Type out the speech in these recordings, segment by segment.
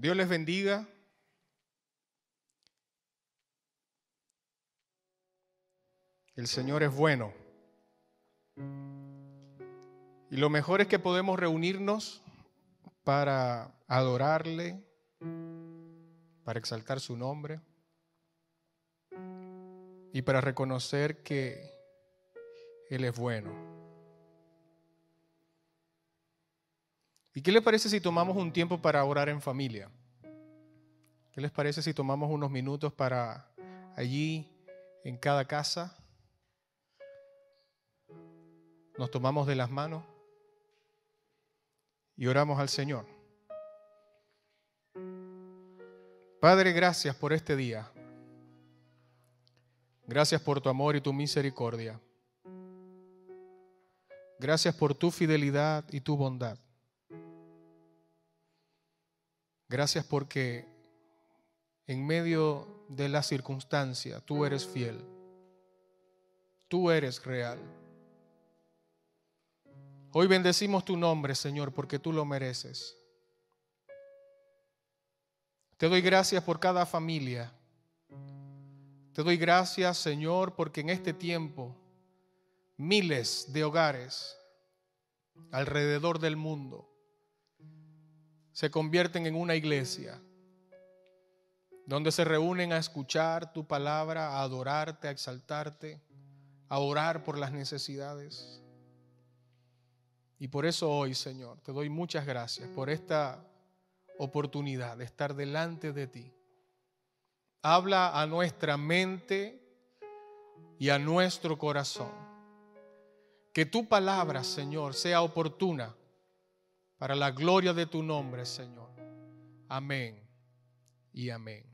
Dios les bendiga. El Señor es bueno. Y lo mejor es que podemos reunirnos para adorarle, para exaltar su nombre y para reconocer que Él es bueno. ¿Y qué les parece si tomamos un tiempo para orar en familia? ¿Qué les parece si tomamos unos minutos para allí, en cada casa, nos tomamos de las manos y oramos al Señor? Padre, gracias por este día. Gracias por tu amor y tu misericordia. Gracias por tu fidelidad y tu bondad. Gracias porque en medio de la circunstancia tú eres fiel. Tú eres real. Hoy bendecimos tu nombre, Señor, porque tú lo mereces. Te doy gracias por cada familia. Te doy gracias, Señor, porque en este tiempo miles de hogares alrededor del mundo se convierten en una iglesia donde se reúnen a escuchar tu palabra, a adorarte, a exaltarte, a orar por las necesidades. Y por eso hoy, Señor, te doy muchas gracias por esta oportunidad de estar delante de ti habla a nuestra mente y a nuestro corazón. Que tu palabra, Señor, sea oportuna para la gloria de tu nombre, Señor. Amén y amén.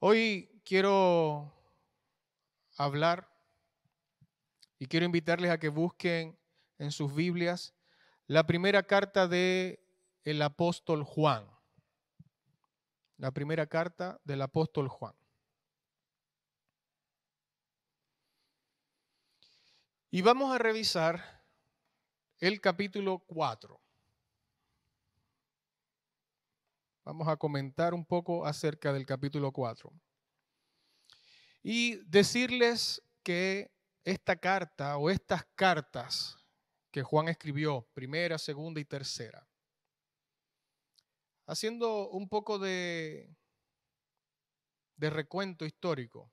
Hoy quiero hablar y quiero invitarles a que busquen en sus Biblias la primera carta de el apóstol Juan. La primera carta del apóstol Juan. Y vamos a revisar el capítulo 4. Vamos a comentar un poco acerca del capítulo 4. Y decirles que esta carta o estas cartas que Juan escribió, primera, segunda y tercera, haciendo un poco de, de recuento histórico.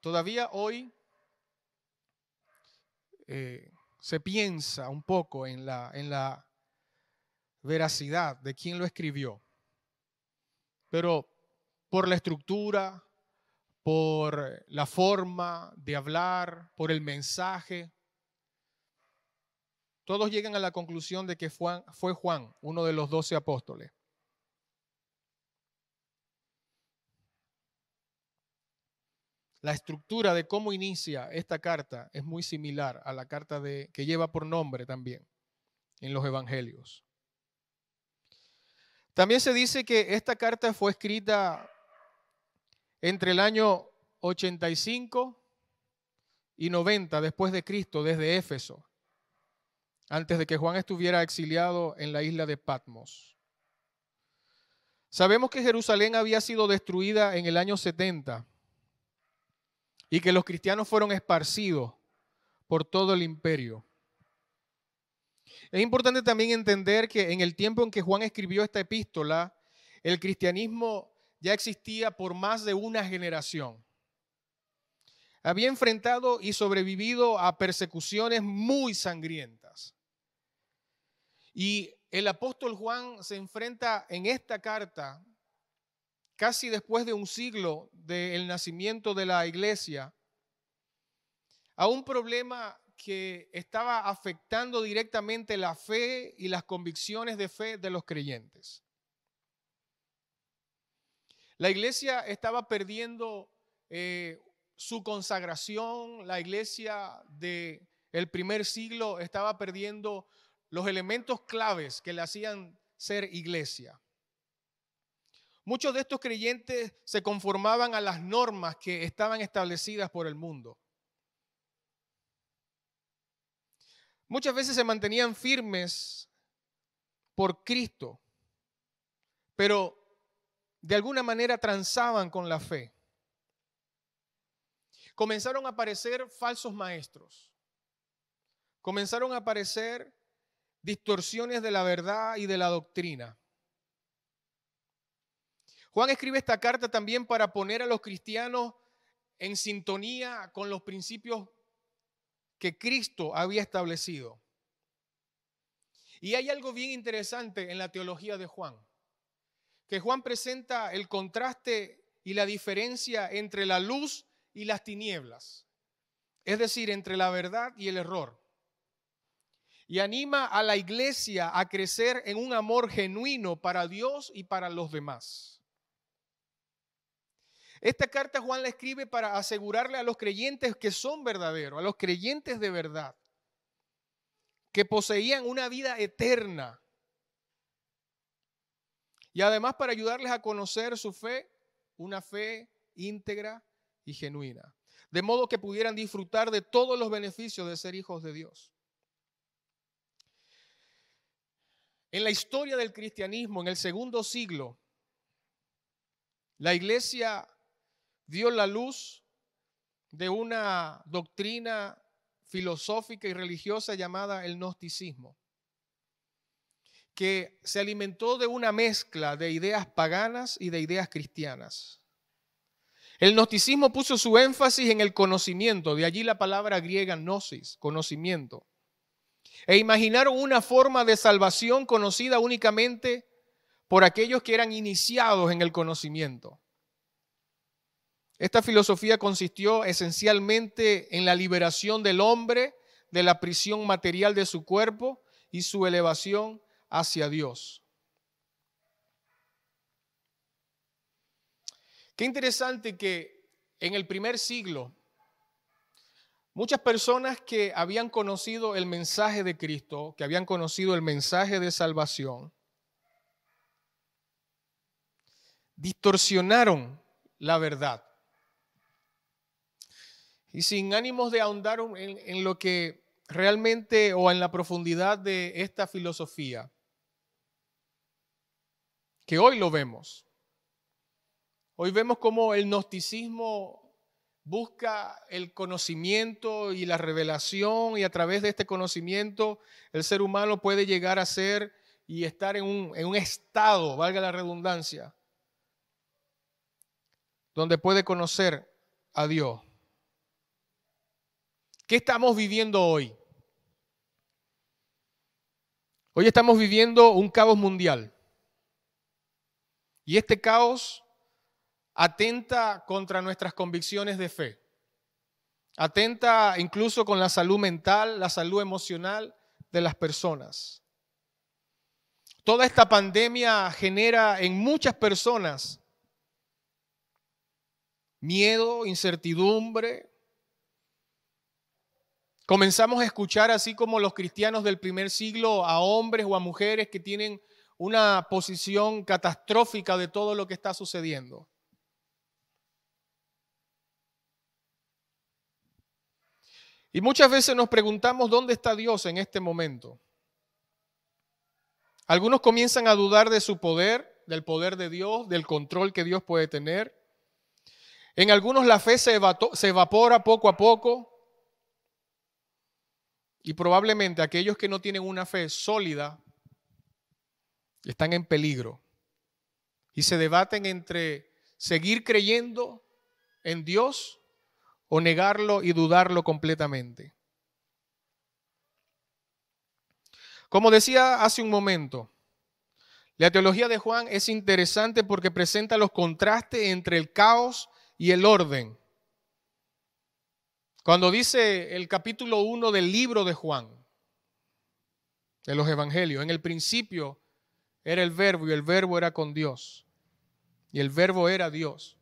Todavía hoy eh, se piensa un poco en la, en la veracidad de quién lo escribió, pero por la estructura, por la forma de hablar, por el mensaje, todos llegan a la conclusión de que fue Juan, uno de los doce apóstoles. La estructura de cómo inicia esta carta es muy similar a la carta de, que lleva por nombre también en los evangelios. También se dice que esta carta fue escrita entre el año 85 y 90 después de Cristo desde Éfeso antes de que Juan estuviera exiliado en la isla de Patmos. Sabemos que Jerusalén había sido destruida en el año 70 y que los cristianos fueron esparcidos por todo el imperio. Es importante también entender que en el tiempo en que Juan escribió esta epístola, el cristianismo ya existía por más de una generación. Había enfrentado y sobrevivido a persecuciones muy sangrientas. Y el apóstol Juan se enfrenta en esta carta, casi después de un siglo del nacimiento de la iglesia, a un problema que estaba afectando directamente la fe y las convicciones de fe de los creyentes. La iglesia estaba perdiendo eh, su consagración, la iglesia del el primer siglo estaba perdiendo los elementos claves que le hacían ser iglesia. Muchos de estos creyentes se conformaban a las normas que estaban establecidas por el mundo. muchas veces se mantenían firmes por Cristo, pero de alguna manera transaban con la fe. Comenzaron a aparecer falsos maestros. Comenzaron a aparecer distorsiones de la verdad y de la doctrina. Juan escribe esta carta también para poner a los cristianos en sintonía con los principios que Cristo había establecido. Y hay algo bien interesante en la teología de Juan, que Juan presenta el contraste y la diferencia entre la luz y las tinieblas, es decir, entre la verdad y el error. Y anima a la iglesia a crecer en un amor genuino para Dios y para los demás. Esta carta Juan la escribe para asegurarle a los creyentes que son verdaderos, a los creyentes de verdad, que poseían una vida eterna. Y además para ayudarles a conocer su fe, una fe íntegra y genuina. De modo que pudieran disfrutar de todos los beneficios de ser hijos de Dios. En la historia del cristianismo, en el segundo siglo, la iglesia dio la luz de una doctrina filosófica y religiosa llamada el gnosticismo, que se alimentó de una mezcla de ideas paganas y de ideas cristianas. El gnosticismo puso su énfasis en el conocimiento, de allí la palabra griega gnosis, conocimiento. E imaginaron una forma de salvación conocida únicamente por aquellos que eran iniciados en el conocimiento. Esta filosofía consistió esencialmente en la liberación del hombre de la prisión material de su cuerpo y su elevación hacia Dios. Qué interesante que en el primer siglo muchas personas que habían conocido el mensaje de Cristo, que habían conocido el mensaje de salvación, distorsionaron la verdad. Y sin ánimos de ahondar en, lo que realmente o en la profundidad de esta filosofía, que hoy lo vemos. Hoy vemos cómo el gnosticismo busca el conocimiento y la revelación y a través de este conocimiento el ser humano puede llegar a ser y estar en un, en un estado, valga la redundancia, donde puede conocer a Dios. ¿Qué estamos viviendo hoy? Hoy estamos viviendo un caos mundial. Y este caos atenta contra nuestras convicciones de fe. Atenta incluso con la salud mental, la salud emocional de las personas. Toda esta pandemia genera en muchas personas miedo, incertidumbre, Comenzamos a escuchar, así como los cristianos del primer siglo, a hombres o a mujeres que tienen una posición catastrófica de todo lo que está sucediendo. Y muchas veces nos preguntamos dónde está Dios en este momento. Algunos comienzan a dudar de su poder, del poder de Dios, del control que Dios puede tener. En algunos la fe se, evapora poco a poco. Y probablemente aquellos que no tienen una fe sólida están en peligro y se debaten entre seguir creyendo en Dios o negarlo y dudarlo completamente. Como decía hace un momento, la teología de Juan es interesante porque presenta los contrastes entre el caos y el orden. Cuando dice el capítulo 1 del libro de Juan, de los evangelios, en el principio era el verbo y el verbo era con Dios. Y el verbo era Dios.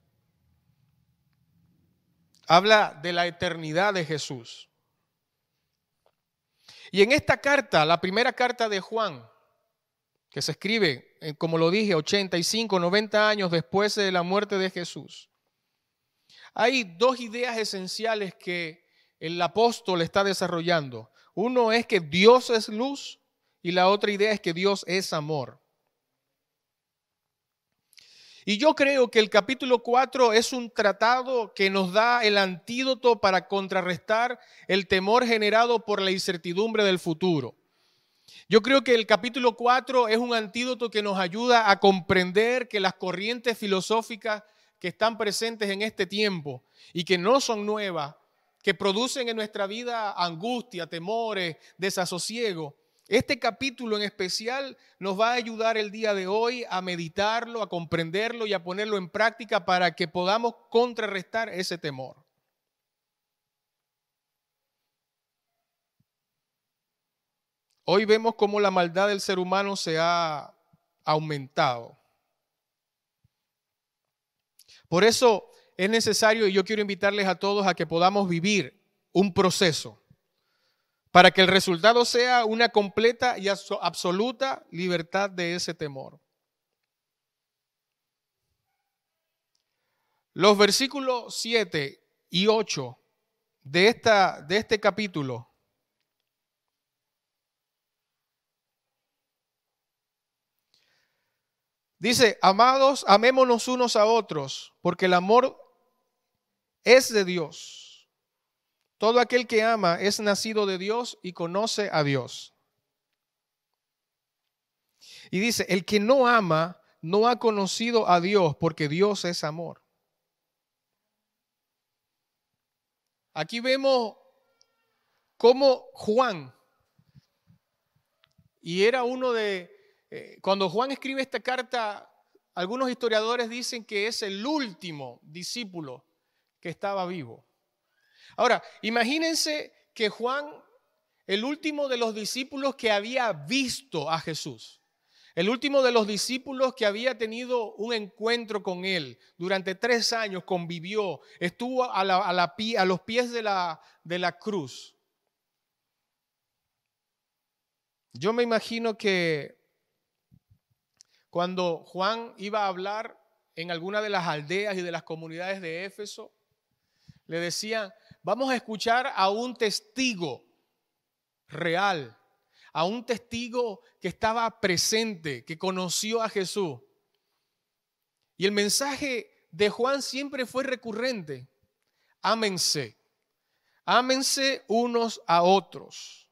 Habla de la eternidad de Jesús. Y en esta carta, la primera carta de Juan, que se escribe, eh, como lo dije, 85, 90 años después de la muerte de Jesús, hay dos ideas esenciales que el apóstol está desarrollando. Uno es que Dios es luz y la otra idea es que Dios es amor. Y yo creo que el capítulo 4 es un tratado que nos da el antídoto para contrarrestar el temor generado por la incertidumbre del futuro. Yo creo que el capítulo 4 es un antídoto que nos ayuda a comprender que las corrientes filosóficas que están presentes en este tiempo y que no son nuevas, que producen en nuestra vida angustia, temores, desasosiego, este capítulo en especial nos va a ayudar el día de hoy a meditarlo, a comprenderlo y a ponerlo en práctica para que podamos contrarrestar ese temor. Hoy vemos cómo la maldad del ser humano se ha aumentado. Por eso es necesario, y yo quiero invitarles a todos a que podamos vivir un proceso para que el resultado sea una completa y absoluta libertad de ese temor. Los versículos 7 y 8 de, esta, de este capítulo dice, amados, amémonos unos a otros, porque el amor es de Dios. Todo aquel que ama es nacido de Dios y conoce a Dios. Y dice, el que no ama no ha conocido a Dios porque Dios es amor. Aquí vemos cómo Juan, y era uno de, eh, cuando Juan escribe esta carta, algunos historiadores dicen que es el último discípulo que estaba vivo. Ahora, imagínense que Juan, el último de los discípulos que había visto a Jesús, el último de los discípulos que había tenido un encuentro con él, durante tres años convivió, estuvo a, los pies de la cruz. Yo me imagino que cuando Juan iba a hablar en alguna de las aldeas y de las comunidades de Éfeso, le decían, vamos a escuchar a un testigo real, a un testigo que estaba presente, que conoció a Jesús. Y el mensaje de Juan siempre fue recurrente. Ámense. Ámense unos a otros.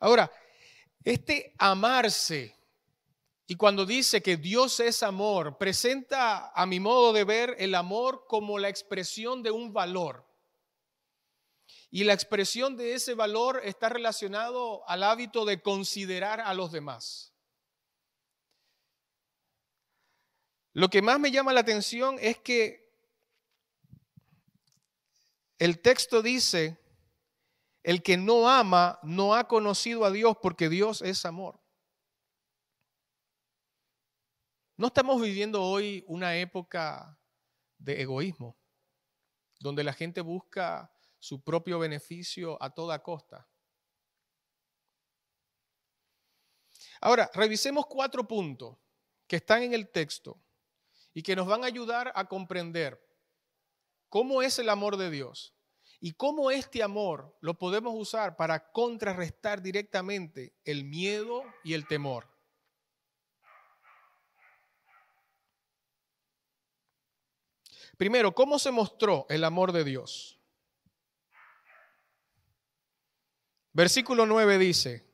Ahora, este amarse y cuando dice que Dios es amor, presenta a mi modo de ver el amor como la expresión de un valor. Y la expresión de ese valor está relacionado al hábito de considerar a los demás. Lo que más me llama la atención es que el texto dice, el que no ama no ha conocido a Dios porque Dios es amor. No estamos viviendo hoy una época de egoísmo, donde la gente busca su propio beneficio a toda costa. Ahora, revisemos cuatro puntos que están en el texto y que nos van a ayudar a comprender cómo es el amor de Dios y cómo este amor lo podemos usar para contrarrestar directamente el miedo y el temor. Primero, ¿cómo se mostró el amor de Dios? Versículo 9 dice,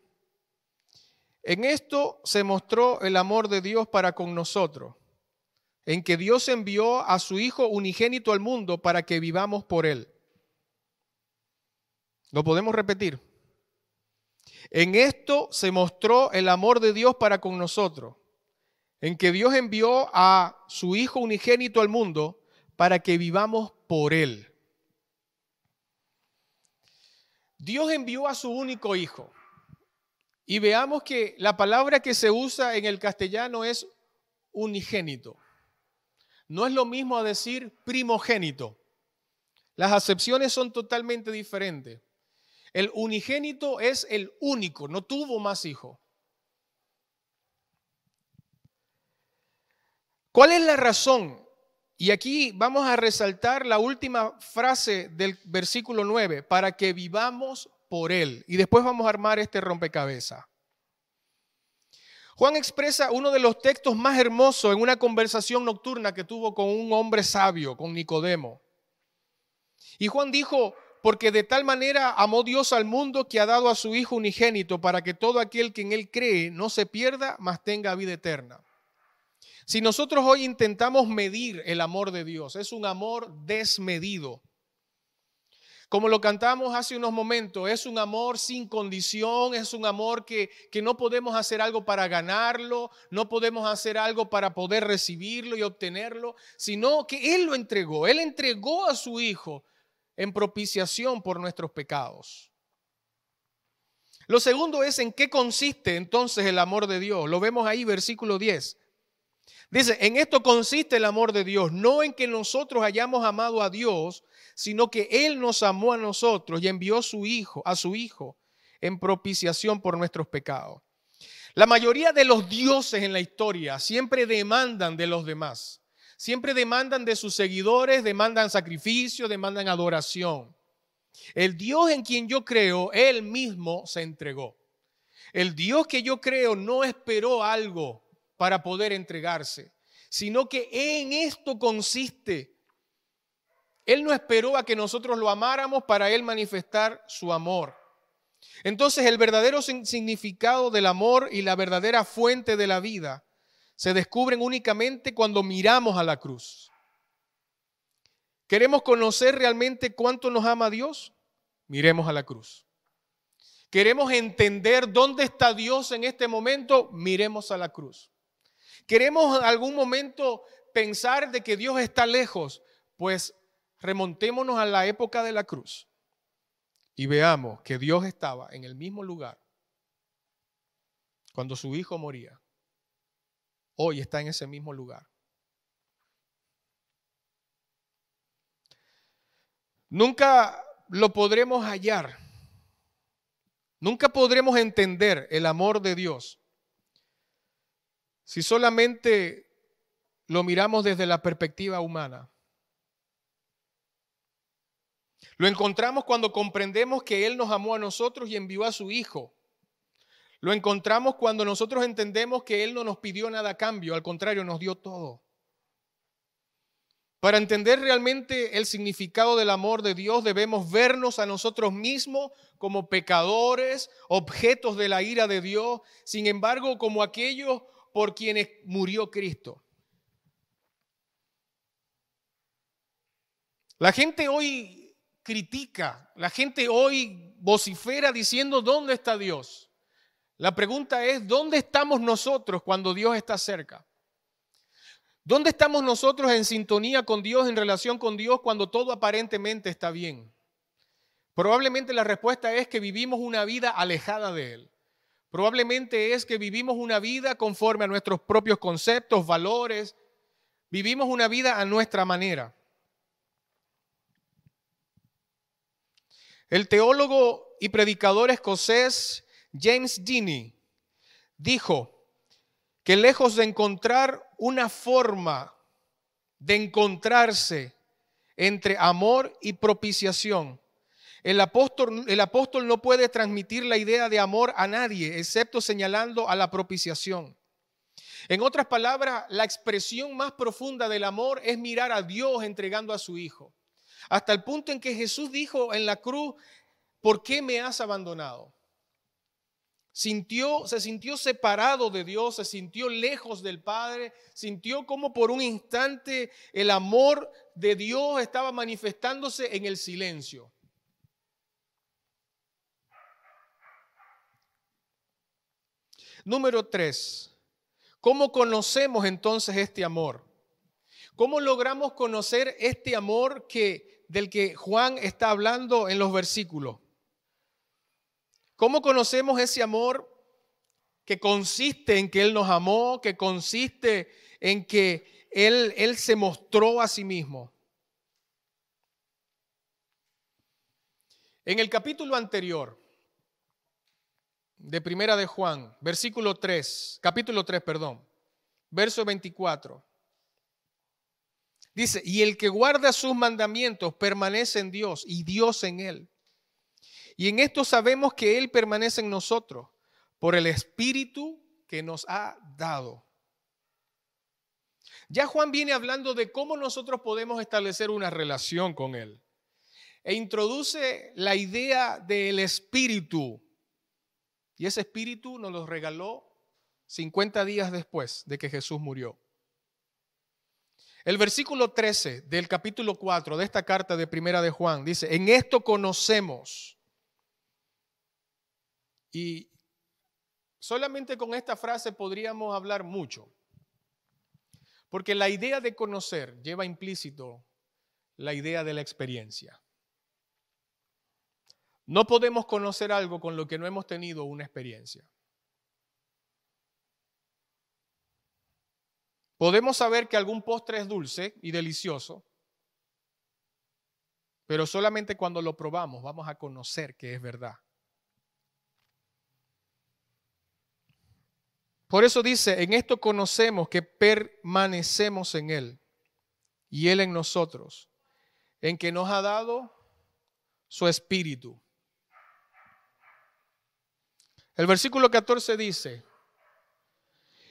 en esto se mostró el amor de Dios para con nosotros, en que Dios envió a su Hijo unigénito al mundo para que vivamos por Él. ¿Lo podemos repetir? En esto se mostró el amor de Dios para con nosotros, en que Dios envió a su Hijo unigénito al mundo para que vivamos por Él. Dios envió a su único hijo. Y veamos que la palabra que se usa en el castellano es unigénito. No es lo mismo a decir primogénito. Las acepciones son totalmente diferentes. El unigénito es el único, no tuvo más hijos. ¿Cuál es la razón Y aquí vamos a resaltar la última frase del versículo 9, para que vivamos por Él. Y después vamos a armar este rompecabezas. Juan expresa uno de los textos más hermosos en una conversación nocturna que tuvo con un hombre sabio, con Nicodemo. Y Juan dijo, porque de tal manera amó Dios al mundo que ha dado a su Hijo unigénito para que todo aquel que en Él cree no se pierda, mas tenga vida eterna. Si nosotros hoy intentamos medir el amor de Dios, es un amor desmedido. Como lo cantamos hace unos momentos, es un amor sin condición, es un amor que, que, no podemos hacer algo para ganarlo, no podemos hacer algo para poder recibirlo y obtenerlo, sino que Él lo entregó, Él entregó a su Hijo en propiciación por nuestros pecados. Lo segundo es en qué consiste entonces el amor de Dios. Lo vemos ahí, versículo 10. Dice, en esto consiste el amor de Dios, no en que nosotros hayamos amado a Dios, sino que Él nos amó a nosotros y envió su Hijo, a su Hijo en propiciación por nuestros pecados. La mayoría de los dioses en la historia siempre demandan de los demás, siempre demandan de sus seguidores, demandan sacrificio, demandan adoración. El Dios en quien yo creo, Él mismo se entregó. El Dios que yo creo no esperó algo para poder entregarse, sino que en esto consiste. Él no esperó a que nosotros lo amáramos para Él manifestar su amor. Entonces el verdadero significado del amor y la verdadera fuente de la vida se descubren únicamente cuando miramos a la cruz. ¿Queremos conocer realmente cuánto nos ama Dios? Miremos a la cruz. ¿Queremos entender dónde está Dios en este momento? Miremos a la cruz. ¿Queremos en algún momento pensar de que Dios está lejos? Pues remontémonos a la época de la cruz y veamos que Dios estaba en el mismo lugar cuando su hijo moría. Hoy está en ese mismo lugar. Nunca lo podremos hallar. Nunca podremos entender el amor de Dios si solamente lo miramos desde la perspectiva humana. Lo encontramos cuando comprendemos que Él nos amó a nosotros y envió a su Hijo. Lo encontramos cuando nosotros entendemos que Él no nos pidió nada a cambio, al contrario, nos dio todo. Para entender realmente el significado del amor de Dios debemos vernos a nosotros mismos como pecadores, objetos de la ira de Dios, sin embargo como aquellos por quienes murió Cristo. La gente hoy critica, la gente hoy vocifera diciendo, ¿dónde está Dios? La pregunta es, ¿dónde estamos nosotros cuando Dios está cerca? ¿Dónde estamos nosotros en sintonía con Dios, en relación con Dios, cuando todo aparentemente está bien? Probablemente la respuesta es que vivimos una vida alejada de Él. Probablemente es que vivimos una vida conforme a nuestros propios conceptos, valores. Vivimos una vida a nuestra manera. El teólogo y predicador escocés James Deany dijo que lejos de encontrar una forma de encontrarse entre amor y propiciación, el apóstol, el apóstol no puede transmitir la idea de amor a nadie, excepto señalando a la propiciación. En otras palabras, la expresión más profunda del amor es mirar a Dios entregando a su Hijo. Hasta el punto en que Jesús dijo en la cruz, ¿por qué me has abandonado? Sintió, se sintió separado de Dios, se sintió lejos del Padre, sintió como por un instante el amor de Dios estaba manifestándose en el silencio. Número tres, ¿cómo conocemos entonces este amor? ¿Cómo logramos conocer este amor que, del que Juan está hablando en los versículos? ¿Cómo conocemos ese amor que consiste en que Él nos amó, que consiste en que Él, Él se mostró a sí mismo? En el capítulo anterior, de Primera de Juan, versículo 3, capítulo 3, perdón, verso 24. Dice, y el que guarda sus mandamientos permanece en Dios y Dios en él. Y en esto sabemos que Él permanece en nosotros por el Espíritu que nos ha dado. Ya Juan viene hablando de cómo nosotros podemos establecer una relación con Él. E introduce la idea del Espíritu. Y ese Espíritu nos lo regaló 50 días después de que Jesús murió. El versículo 13 del capítulo 4 de esta carta de Primera de Juan dice, en esto conocemos. Y solamente con esta frase podríamos hablar mucho. Porque la idea de conocer lleva implícito la idea de la experiencia. No podemos conocer algo con lo que no hemos tenido una experiencia. Podemos saber que algún postre es dulce y delicioso, pero solamente cuando lo probamos vamos a conocer que es verdad. Por eso dice, en esto conocemos que permanecemos en Él y Él en nosotros, en que nos ha dado su espíritu. El versículo 14 dice,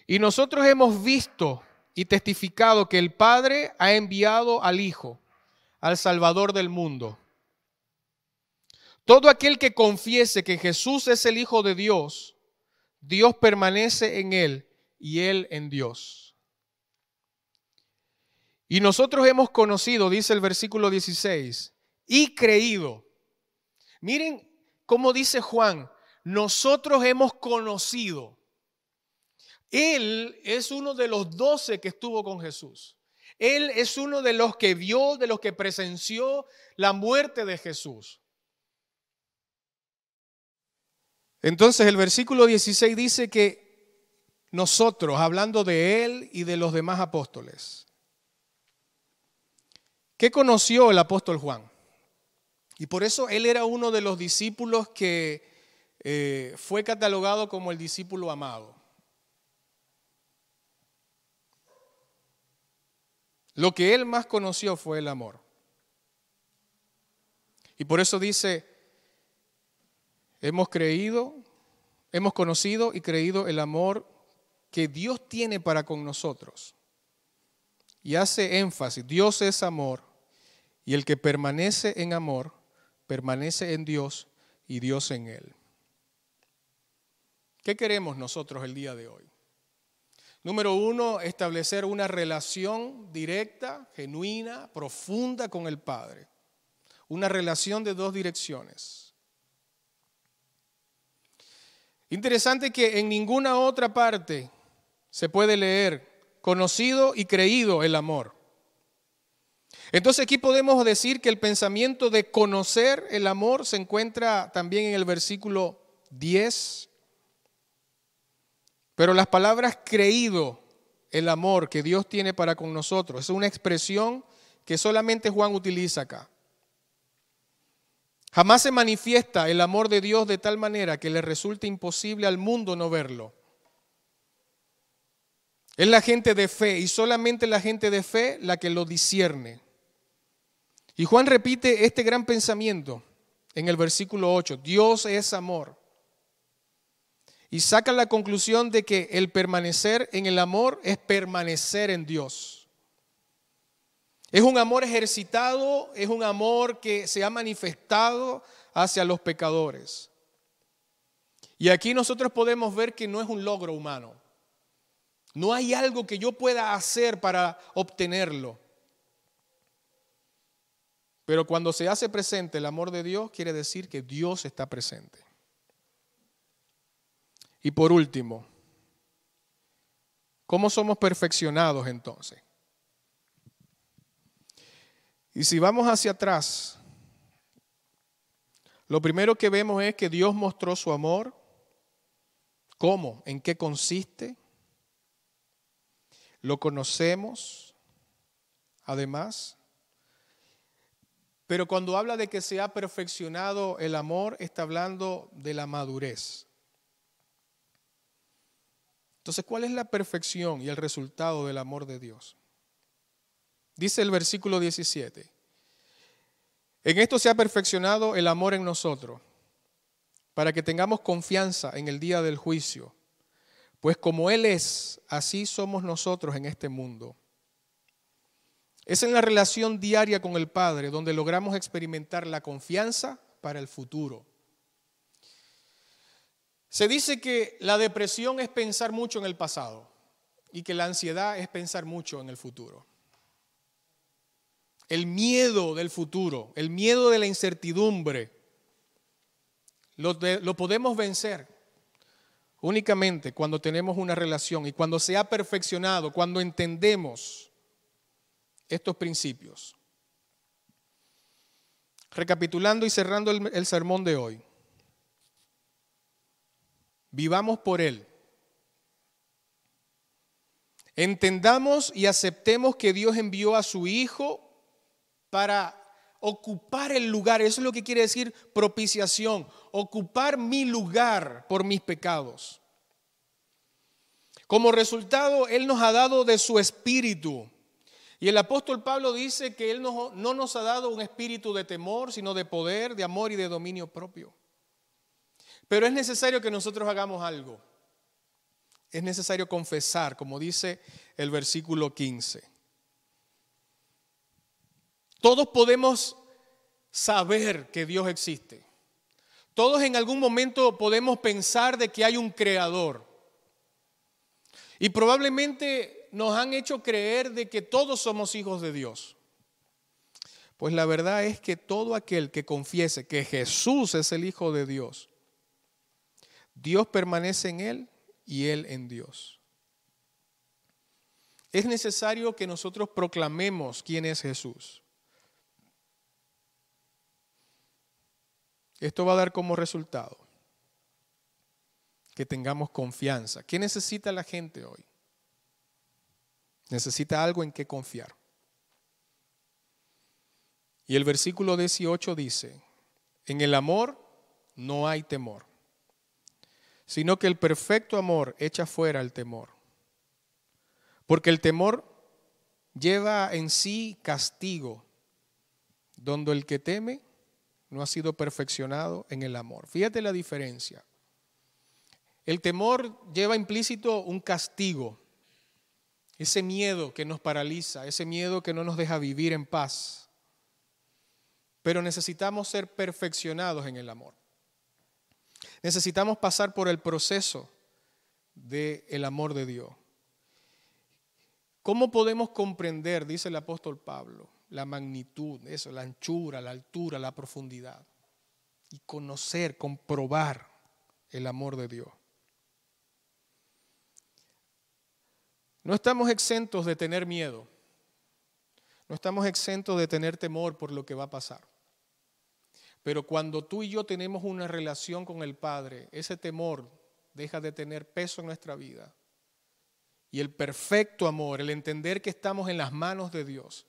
y nosotros hemos visto y testificado que el Padre ha enviado al Hijo, al Salvador del mundo. Todo aquel que confiese que Jesús es el Hijo de Dios, Dios permanece en él y él en Dios. Y nosotros hemos conocido, dice el versículo 16, y creído. Miren cómo dice Juan, nosotros hemos conocido. Él es uno de los doce que estuvo con Jesús. Él es uno de los que vio, de los que presenció la muerte de Jesús. Entonces el versículo 16 dice que nosotros, hablando de Él y de los demás apóstoles, ¿qué conoció el apóstol Juan? Y por eso él era uno de los discípulos que eh, fue catalogado como el discípulo amado. Lo que él más conoció fue el amor. Y por eso dice, hemos creído, hemos conocido y creído el amor que Dios tiene para con nosotros. Y hace énfasis, Dios es amor, y el que permanece en amor, permanece en Dios y Dios en él. ¿Qué queremos nosotros el día de hoy? Número uno, establecer una relación directa, genuina, profunda con el Padre. Una relación de dos direcciones. Interesante que en ninguna otra parte se puede leer conocido y creído el amor. Entonces aquí podemos decir que el pensamiento de conocer el amor se encuentra también en el versículo 10 pero las palabras creído, el amor que Dios tiene para con nosotros, es una expresión que solamente Juan utiliza acá. Jamás se manifiesta el amor de Dios de tal manera que le resulte imposible al mundo no verlo. Es la gente de fe y solamente la gente de fe la que lo discierne. Y Juan repite este gran pensamiento en el versículo 8. Dios es amor y saca la conclusión de que el permanecer en el amor es permanecer en Dios. Es un amor ejercitado, es un amor que se ha manifestado hacia los pecadores. Y aquí nosotros podemos ver que no es un logro humano. No hay algo que yo pueda hacer para obtenerlo. Pero cuando se hace presente el amor de Dios, quiere decir que Dios está presente. Y por último, ¿cómo somos perfeccionados entonces? Y si vamos hacia atrás, lo primero que vemos es que Dios mostró su amor. ¿Cómo? ¿En qué consiste? Lo conocemos, además. Pero cuando habla de que se ha perfeccionado el amor, está hablando de la madurez. Entonces, ¿cuál es la perfección y el resultado del amor de Dios? Dice el versículo 17. En esto se ha perfeccionado el amor en nosotros, para que tengamos confianza en el día del juicio. Pues como Él es, así somos nosotros en este mundo. Es en la relación diaria con el Padre donde logramos experimentar la confianza para el futuro. Se dice que la depresión es pensar mucho en el pasado y que la ansiedad es pensar mucho en el futuro. El miedo del futuro, el miedo de la incertidumbre, lo, podemos vencer únicamente cuando tenemos una relación y cuando se ha perfeccionado, cuando entendemos estos principios. Recapitulando y cerrando el sermón de hoy. Vivamos por Él. Entendamos y aceptemos que Dios envió a su Hijo para ocupar el lugar. Eso es lo que quiere decir propiciación. Ocupar mi lugar por mis pecados. Como resultado, Él nos ha dado de su espíritu. Y el apóstol Pablo dice que Él no, no nos ha dado un espíritu de temor, sino de poder, de amor y de dominio propio. Pero es necesario que nosotros hagamos algo. Es necesario confesar, como dice el versículo 15. Todos podemos saber que Dios existe. Todos en algún momento podemos pensar de que hay un creador. Y probablemente nos han hecho creer de que todos somos hijos de Dios. Pues la verdad es que todo aquel que confiese que Jesús es el Hijo de Dios Dios permanece en Él y Él en Dios. Es necesario que nosotros proclamemos quién es Jesús. Esto va a dar como resultado que tengamos confianza. ¿Qué necesita la gente hoy? Necesita algo en que confiar. Y el versículo 18 dice, en el amor no hay temor sino que el perfecto amor echa fuera el temor. Porque el temor lleva en sí castigo, donde el que teme no ha sido perfeccionado en el amor. Fíjate la diferencia. El temor lleva implícito un castigo, ese miedo que nos paraliza, ese miedo que no nos deja vivir en paz. Pero necesitamos ser perfeccionados en el amor. Necesitamos pasar por el proceso del el amor de Dios. ¿Cómo podemos comprender, dice el apóstol Pablo, la magnitud, eso, la anchura, la altura, la profundidad? Y conocer, comprobar el amor de Dios. No estamos exentos de tener miedo. No estamos exentos de tener temor por lo que va a pasar. Pero cuando tú y yo tenemos una relación con el Padre, ese temor deja de tener peso en nuestra vida. Y el perfecto amor, el entender que estamos en las manos de Dios,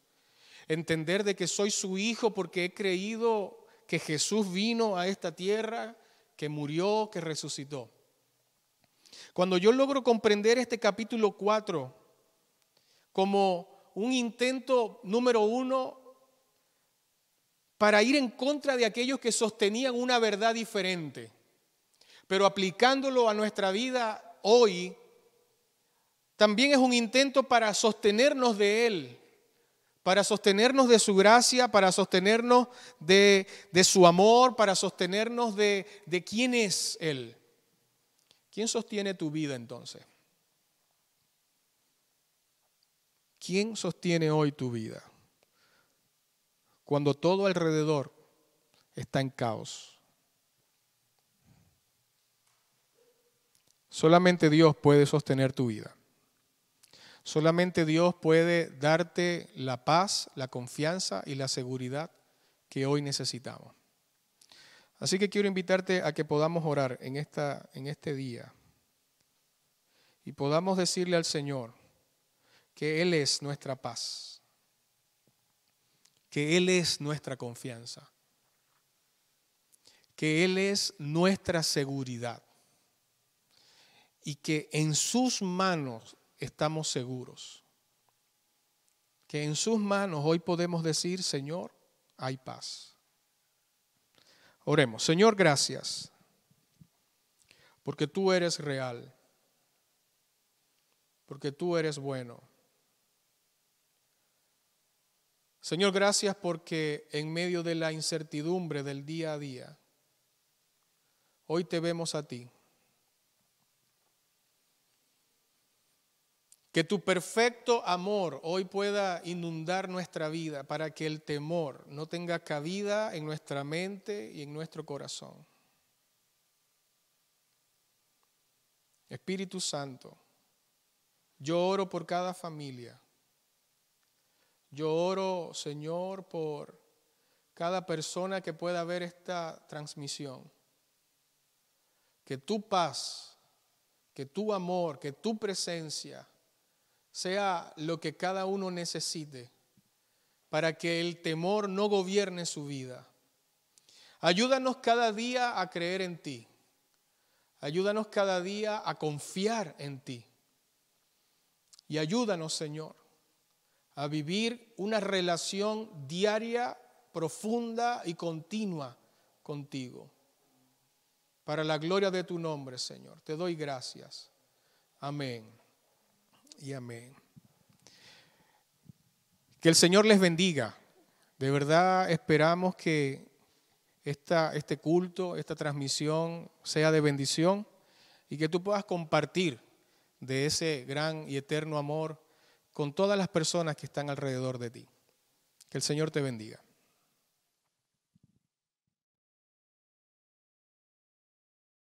entender de que soy su hijo porque he creído que Jesús vino a esta tierra, que murió, que resucitó. Cuando yo logro comprender este capítulo 4 como un intento número uno para ir en contra de aquellos que sostenían una verdad diferente. Pero aplicándolo a nuestra vida hoy, también es un intento para sostenernos de Él, para sostenernos de su gracia, para sostenernos de, su amor, para sostenernos de, quién es Él. ¿Quién sostiene tu vida entonces? ¿Quién sostiene hoy tu vida? cuando todo alrededor está en caos. Solamente Dios puede sostener tu vida. Solamente Dios puede darte la paz, la confianza y la seguridad que hoy necesitamos. Así que quiero invitarte a que podamos orar en, esta, en este día y podamos decirle al Señor que Él es nuestra paz que Él es nuestra confianza, que Él es nuestra seguridad y que en sus manos estamos seguros, que en sus manos hoy podemos decir, Señor, hay paz. Oremos, Señor, gracias, porque tú eres real, porque tú eres bueno. Señor, gracias porque en medio de la incertidumbre del día a día, hoy te vemos a ti. Que tu perfecto amor hoy pueda inundar nuestra vida para que el temor no tenga cabida en nuestra mente y en nuestro corazón. Espíritu Santo, yo oro por cada familia. Yo oro, Señor, por cada persona que pueda ver esta transmisión. Que tu paz, que tu amor, que tu presencia sea lo que cada uno necesite para que el temor no gobierne su vida. Ayúdanos cada día a creer en ti. Ayúdanos cada día a confiar en ti. Y ayúdanos, Señor, a vivir una relación diaria, profunda y continua contigo. Para la gloria de tu nombre, Señor. Te doy gracias. Amén y amén. Que el Señor les bendiga. De verdad esperamos que esta, este culto, esta transmisión sea de bendición y que tú puedas compartir de ese gran y eterno amor con todas las personas que están alrededor de ti. Que el Señor te bendiga.